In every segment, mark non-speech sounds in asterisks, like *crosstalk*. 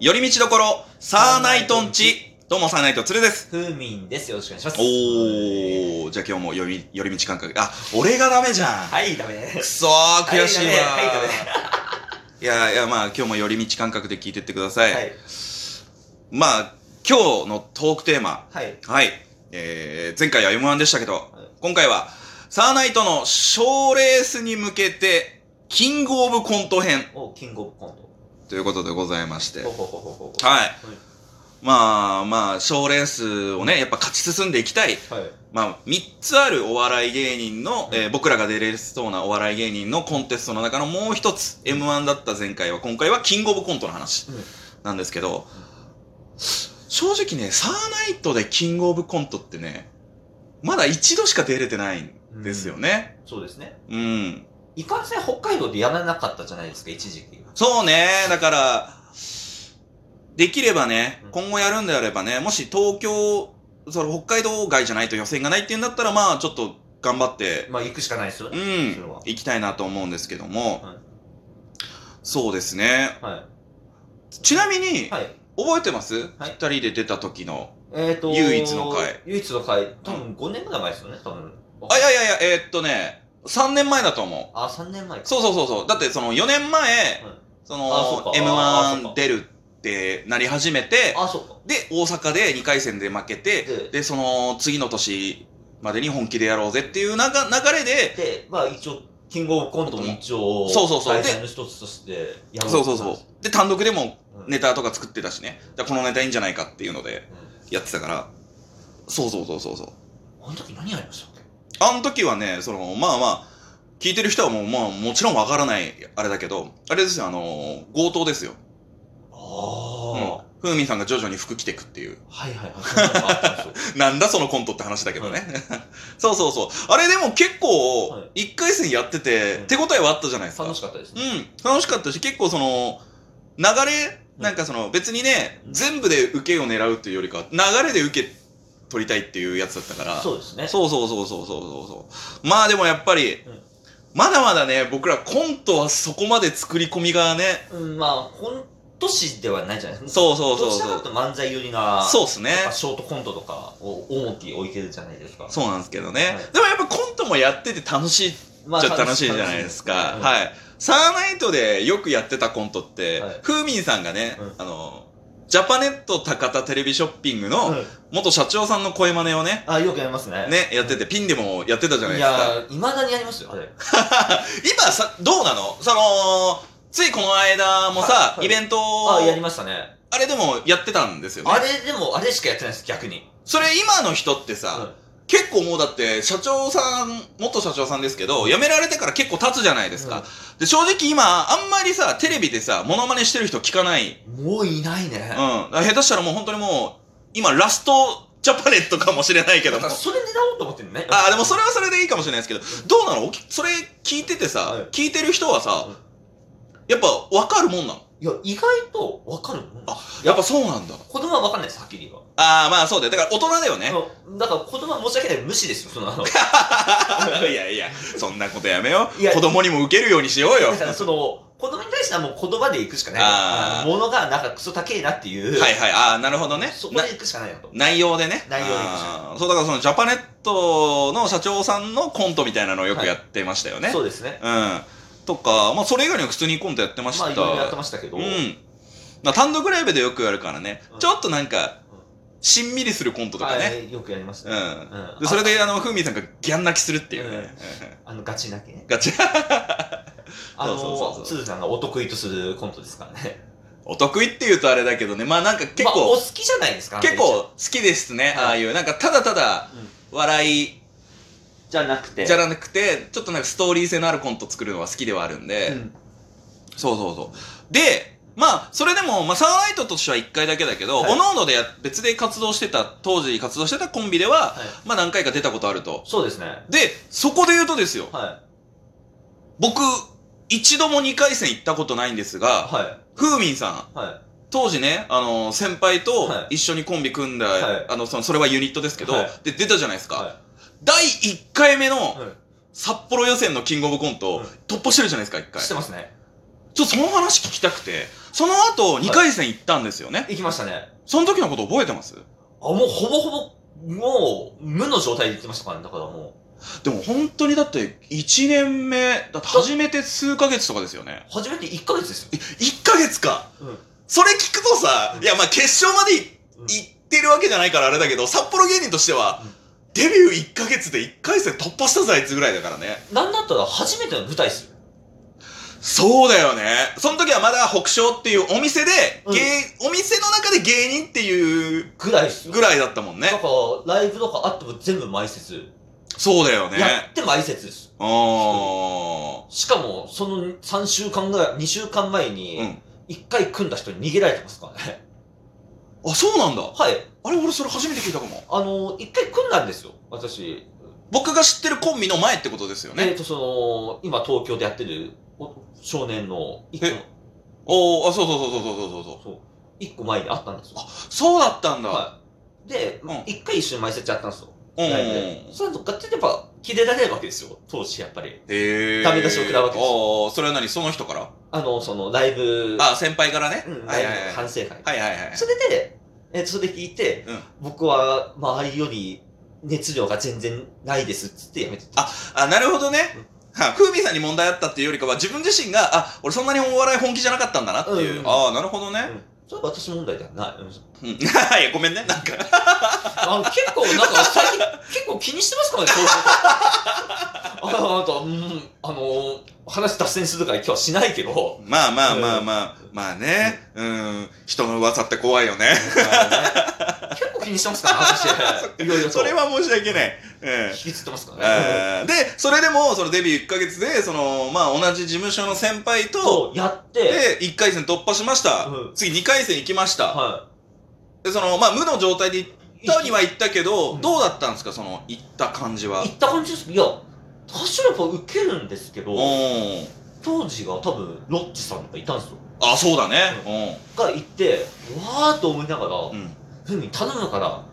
寄り道どころ、サーナイトンチ。どうも、サーナイトつるです。ふうみんです。よろしくお願いします。おー、じゃあ今日も寄り、寄り道感覚。あ、俺がダメじゃん。はい、ダメでくす。そー、悔しいわー。はいダメはいいやいや、まあ今日も寄り道感覚で聞いてってください。はい。まあ、今日のトークテーマ。はい。はい。えー、前回は M1 でしたけど、い今回は、サーナイトの賞レースに向けて、キングオブコント編お、キングオブコント。ということでございまして。はい。まあまあ、賞レースをね、やっぱ勝ち進んでいきたい。はい。まあ、3つあるお笑い芸人の、えー僕らが出れそうなお笑い芸人のコンテストの中のもう一つ、M1 だった前回は、今回はキングオブコントの話うんなんですけど、正直ね、サーナイトでキングオブコントってね、まだ一度しか出れてないんですよね。そうですね。うん。いかんせん北海道でやらなかったじゃないですか、一時期。そうね、だから、できればねうん、今後やるんであればね、もし東京、その北海道外じゃないと予選がないっていうんだったら、まあちょっと頑張って、まあ、行くしかないですようね。それはん、行きたいなと思うんですけども、はいそうですね。はちなみにい。、はい。覚えてます？二、はい人で出た時の。えっと、唯一の回。唯一の回。多分5年ぐらい前ですよね、多分。あ、いやいやいや、えーっとね、3年前だと思う。あ、3年前か。そうそうそうそう。だってその4年前、そうのかあそうか M1 出るってなり始めて、あ、そうか。で、大阪で2回戦で負けて、でで、その次の年までに本気でやろうぜっていうなが流れで、で、まあ一応、キングオブコントも一応、そうそうそう大会の一つとしてやろそうそうそう。で、単独でもうんネタとか作ってたしね。だからこのネタいいんじゃないかっていうのでやってたから。そうそうそうそうそう。あの時何やりましたっけ？あの時はね、その、まあまあ、聞いてる人はもう、まあもちろんわからないあれだけど、あれですよ、あの、強盗ですよ。ああ、ふうみんさんが徐々に服着てくっていう。はいはい *laughs* なんだそのコントって話だけどね。*laughs* そうそうそう。あれでも結構は、一回戦やってて、うん手応えはあったじゃないですか。楽しかったですね。うん、楽しかったし、結構その、流れ、なんかその、別にね、うん全部で受けを狙うっていうよりかは、流れで受け取りたいっていうやつだったから。そうですね。そうそうそうそうそうそうそう。まあでもやっぱり、うんまだまだね、僕らコントはそこまで作り込みがね、うん、まあ、コント師ではないじゃないですか。そうそうそうどちらか。というと漫才寄りな、そうっすね。やっぱショートコントとかを重き置いてるじゃないですか。そうなんですけどね。はいでもやっぱコントもやってて楽しいっまちゃ楽しいじゃないですか。うんはい。サーナイトでよくやってたコントって、はいふうみんさんがね、うんあの、ジャパネット高田テレビショッピングのうん元社長さんの声真似をね、あ、よくやりますね。ね、やってて、ピンでもやってたじゃないいですか。やー、いまだにやりますよ、あれ。*laughs* 今さ、どうなの？その、ついこの間もさ、はいはいイベントあ、やりましたね。あれでもやってたんですよね。あれでも、あれしかやってないです、逆に。それ今の人ってさ、うん結構もうだって、社長さん、元社長さんですけど、辞められてから結構経つじゃないですか。で、正直今、あんまりさ、テレビでさ、モノマネしてる人聞かない。もういないね。うん。下手したらもう本当にもう、今、ラストジャパネットかもしれないけども。それ狙おうと思ってるね。ああ、でもそれはそれでいいかもしれないですけど、どうなの？それ聞いててさ、はい聞いてる人はさうん、やっぱ分かるもんなの？いや、意外とわかるもん。あ、やっぱそうなんだ。子供はわかんないです、はっきり言えば。ああ、まあそうだよ。だから大人だよね。だから子供は申し訳ない無視ですよ、その。*laughs* いやいや、そんなことやめよいうや。子供にも受けるようにしようよ。だからその、子供に対してはもう言葉で行くしかない。あーあの物がなんかクソ高えなっていう。はいはい。ああ、なるほどね。なそこで行くしかないなと。内容でね。内容であーそう、だからそのジャパネットの社長さんのコントみたいなのをよくやってましたよね。そうですね。うん。とか、まあそれ以外にも普通にコントやってました。まあいろいろやってましたけど。うん。まあ単独ライブでよくやるからね。うんちょっとなんか、しんみりするコントとかね。はい、よくやりますね。うん。うんで、それであの、ふうみんさんがギャン泣きするっていうね。あの、ガチ泣きね。*laughs* ガチ。*laughs* あそうそうそうそうの、つーさんがお得意とするコントですからね。お得意って言うとあれだけどね。まあなんか結まあ、構、お好きじゃないですか。結構好きですね。はいああいう、なんかただただうん笑いじゃなくて。じゃなくて、ちょっとなんかストーリー性のあるコント作るのは好きではあるんで、うんそうそうそう。で、まあ、それでも、まあ、サーナイトとしては1回だけだけど、はいおのおのでや別で活動してた、当時活動してたコンビでは、はいまあ何回か出たことあると。そうですね。で、そこで言うとですよ、は僕、一度も2回戦行ったことないんですい。が、はふうみんさん、い。はい。当時ね、あの、先輩とはい一緒にコンビ組んだ、はいあの、その、それはユニットですけど、はいで、出たじゃないですか。は第1回目の。札幌予選のキングオブコント、うん突破してるじゃないですか、1回して。ますね。ちょっとその話聞きたくて、その後2回戦行ったんですよね。行きましたね。その時のこと覚えてます？あ、もうほぼほぼ、もう、無の状態で行ってましたからね。だからもでも本当にだって1年目、だって初めて数ヶ月とかですよね。う、初めて1ヶ月ですよ。え、1ヶ月かうん。それ聞くとさ、うんいやまあ決勝まで行ってるわけじゃないからあれだけど、札幌芸人としては、うんデビュー1ヶ月で1回戦突破したぞあいつぐらいだからね。なんだったら初めての舞台ですよ。そうだよね。その時はまだ北昇っていうお店で、うん芸、お店の中で芸人っていうぐらいですよ。ぐらいだったもんねだ。から、ライブとかあっても全部埋設。そうだよね。やって埋設です。あー。しかも、その3週間ぐらい、2週間前うに、ん。1回組んだ人に逃げられてますからね。あ、そうなんだ。はい。あれ、俺それ初めて聞いたかも。あの、1回組んだんですよ。私。僕が知ってるコンビの前ってことですよね？えっと、その、今東京でやってるお少年の1えおー、あ、そうそうそうそうそうそうそう。個、そう。一個前にあったんですよ。そうだったんだ。はい。で、うん1回一緒に埋設やったんですよ。うん。ライブで。そうすると、ガッチリやっぱ、切れられるわけですよ。当時、やっぱり。へー。ダメ出しを食らうわけですあー、それは何？その人から？あの、その、ライブ、あ、先輩からね。うん、はいはいライブの反省会。はい。はいはいはい。それで、えっと、それで聞いて、うん僕は周りより熱量が全然ないですっつってやめてた。あ、なるほどね。はふうみさんに問題あったっていうよりかは、自分自身が、あ、俺そんなにお笑い本気じゃなかったんだなっていう。うんああ、なるほどね。うんそれは私問題ではない。うんうん。*laughs* いや、ごめんね。なんか。あ結構、なんか最近、結構気にしてますからね、そういうこと。あなんか、うん、あの、話脱線するから今日はしないけど、まあまあまあまあ、まあね。うん。人の噂って怖いよね。結構 *laughs* 気にしてますからね、私。*laughs* いろいろと。それは申し訳ない。うん。引きつってますからね。えーで、それでも、そのデビュー1ヶ月で、その、まあ、同じ事務所の先輩と、やって、で、1回戦突破しました。うん次2回戦行きました。はで、その、まあ、無の状態で行ったには行ったけど、うんどうだったんですかその、行った感じは？行。った感じです。いや、多少やっぱ受けるんですけど。当時が多分、ロッチさんがいたんですよ。あ、そうだね。が行って、わーっと思いながら、うん。うん。ふみ頼むから、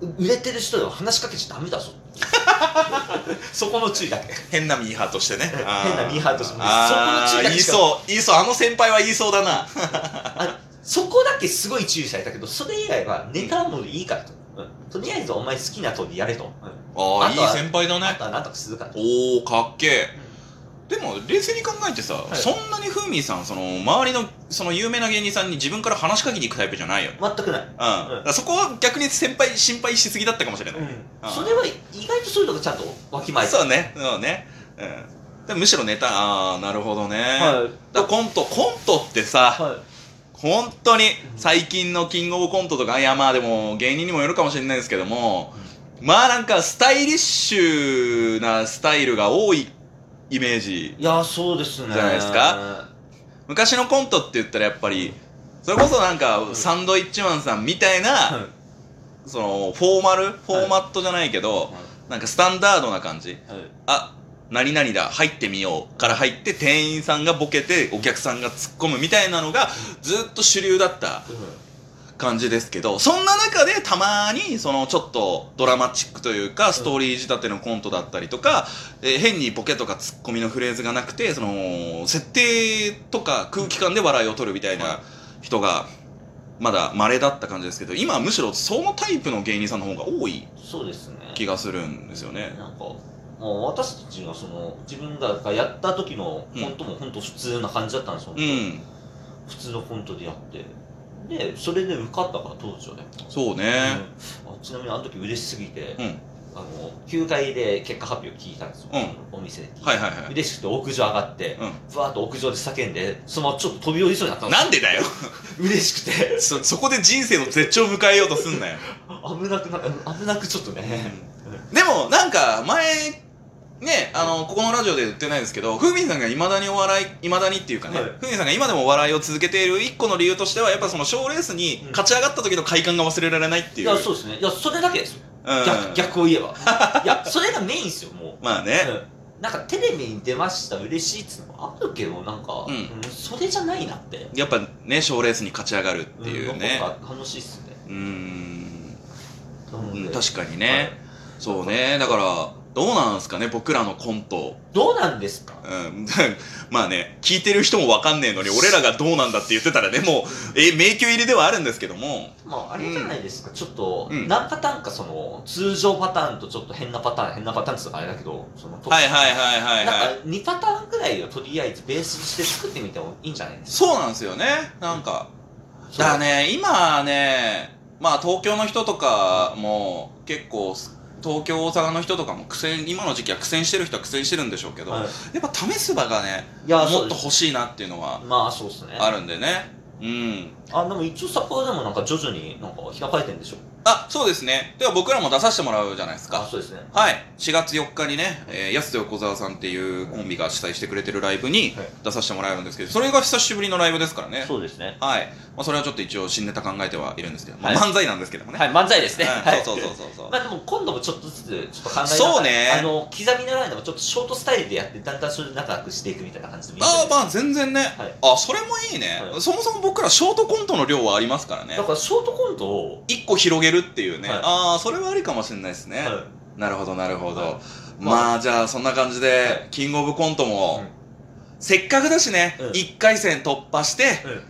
う売れてる人には話しかけちゃダメだぞ。*laughs* そこの注意だけ。変なミーハーとしてね。あ *laughs* 変なミーハーとしてそこの注意言いそう。言いそう。あの先輩は言いそうだな。そこだけすごい注意されたけど、それ以外はネタはもういいからと。うんとりあえずお前好きな通りやれと。うんああ、いい先輩だねあと。はなんとかするからと。おー、かっけえ。でも、冷静に考えてさ、いそんなにふーみーさん、その、周りの、その有名な芸人さんに自分から話しかけに行くタイプじゃないよね。全くない。うん。だからそこは逆に先輩、心配しすぎだったかもしれない。あそれは意外とそういうのがちゃんとわきまえてそうね、そうね。うん。でむしろネタ、ああ、なるほどね。はい。だからコント、コントってさ、はい。本当に最近のキングオブコントとか、いやまあでも芸人にもよるかもしれないですけども、まあなんかスタイリッシュなスタイルが多いイメージ。いや、そうですね。じゃないですか？昔のコントって言ったらやっぱり、それこそなんかサンドイッチマンさんみたいな、はい。そのフォーマル、フォーマットじゃないけど、なんかスタンダードな感じ。はい。あ、何々だ、入ってみようから入って店員さんがボケてお客さんが突っ込むみたいなのがずっと主流だった感じですけど、そんな中でたまにそのちょっとドラマチックというかストーリー仕立てのコントだったりとか、えー変にボケとかツッコミのフレーズがなくて、その設定とか空気感で笑いを取るみたいな人がまだ稀だった感じですけど、今はむしろそのタイプの芸人さんの方が多いそうですね。気がするんですよね。なんか、もう私たちがその、自分らがやった時のコントも本当普通な感じだったんですよ。うん。普通のコントでやって。で、それで受かったから当時はね。そうね。うんあちなみにあの時嬉しすぎて、うん。あの、9階で結果発表聞いたんですよ。うお店で聞いて。はいはいはい。嬉しくて屋上上がって、うん。ふわーっと屋上で叫んで、そのままちょっと飛び降りそうになったんですよなんでだよ *laughs* 嬉しくて、そ、そこで人生の絶頂を迎えようとすんなよ。*laughs* 危なくな、危なくちょっとね。でも、なんか、前、ね、あの、ここのラジオで言ってないですけど、ふみさんが未だにお笑い、未だにっていうかね、はいふみさんが今でもお笑いを続けている一個の理由としては、やっぱその賞レースに勝ち上がった時の快感が忘れられないっていう。いや、そうですね。いや、それだけですよ。うん逆、逆を言えば。*laughs* いや、それがメインですよ、もう。まあね。うんなんかテレビに出ました、嬉しいっつうのもあるけど、なんか、うんうんそれじゃないなって。やっぱね、賞レースに勝ち上がるっていうね。なんか楽しいっすね。うん確かにね。そうね。だから、どうなんですかね僕らのコント。どうなんですか？うん、*laughs* まあね聞いてる人もわかんねえのに俺らがどうなんだって言ってたらねもうえ迷宮入りではあるんですけども。まあ、あれじゃないですか、ちょっと、うん。何パターンか、その、通常パターンとちょっと変なパターン、変なパターンってあれだけど、その、はいはいはいはいなんかはい2パターンぐらいをとりあえずベースにして作ってみてもいいんじゃないですか？そうなんですよね。なんか。そう。だからね今ねまあ東京の人とかも結構東京大阪の人とかも苦戦今の時期は苦戦してる人は苦戦してるんでしょうけど、はいやっぱ試す場がねいや、もっと。欲しいなっていうのはまあ、そうですね。あるんでねうんあ、でも一応札幌でもなんか徐々になんか開かれてるんでしょ？あそうですね。では僕らも出させてもらうじゃないですあ、かそうですね。はい。4月4日にね、えー、安手横澤さんっていうコンビが主催してくれてるライブにはい。出させてもらえるんですけどそれが久しぶりのライブですからね。そうですね。はい、まあ、それはちょっと一応新ネタ考えてはいるんですけど、まあ、はい漫才なんですけどもね、はい、漫才ですね。うんはい。そうそうそうそうそう。まあでも今度もちょっとずつちょっと考えながらそうね。あの刻みながらでもちょっとショートスタイルでやってだんだんそれで仲良くしていくみたいな感じでもいいんじゃないああまあ全然ね、はい。あそれもいいね、はい。そもそも僕らショートコントの量はありますからね。だからショートコントを、一個広げるっていうね、はい。ああそれはありかもしれないですね、はなるほどなるほど、はい。まあじゃあそんな感じで、はい。キングオブコントも、うん。せっかくだしね、うん。1回戦突破して、うん。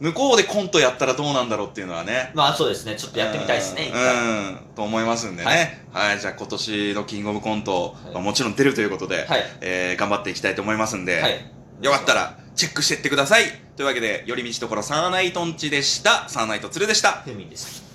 向こうでコントやったらどうなんだろうっていうのはね。まあそうですね、ちょっとやってみたいですね、一うん、と思いますんでね。はい、じゃあ今年のキングオブコント、はい。まあもちろん出るということで、はい。えー頑張っていきたいと思いますんで、はい。よかったらチェックしてってください。というわけで寄り道ところサーナイトンチでした。サーナイトツルでした。フェミです。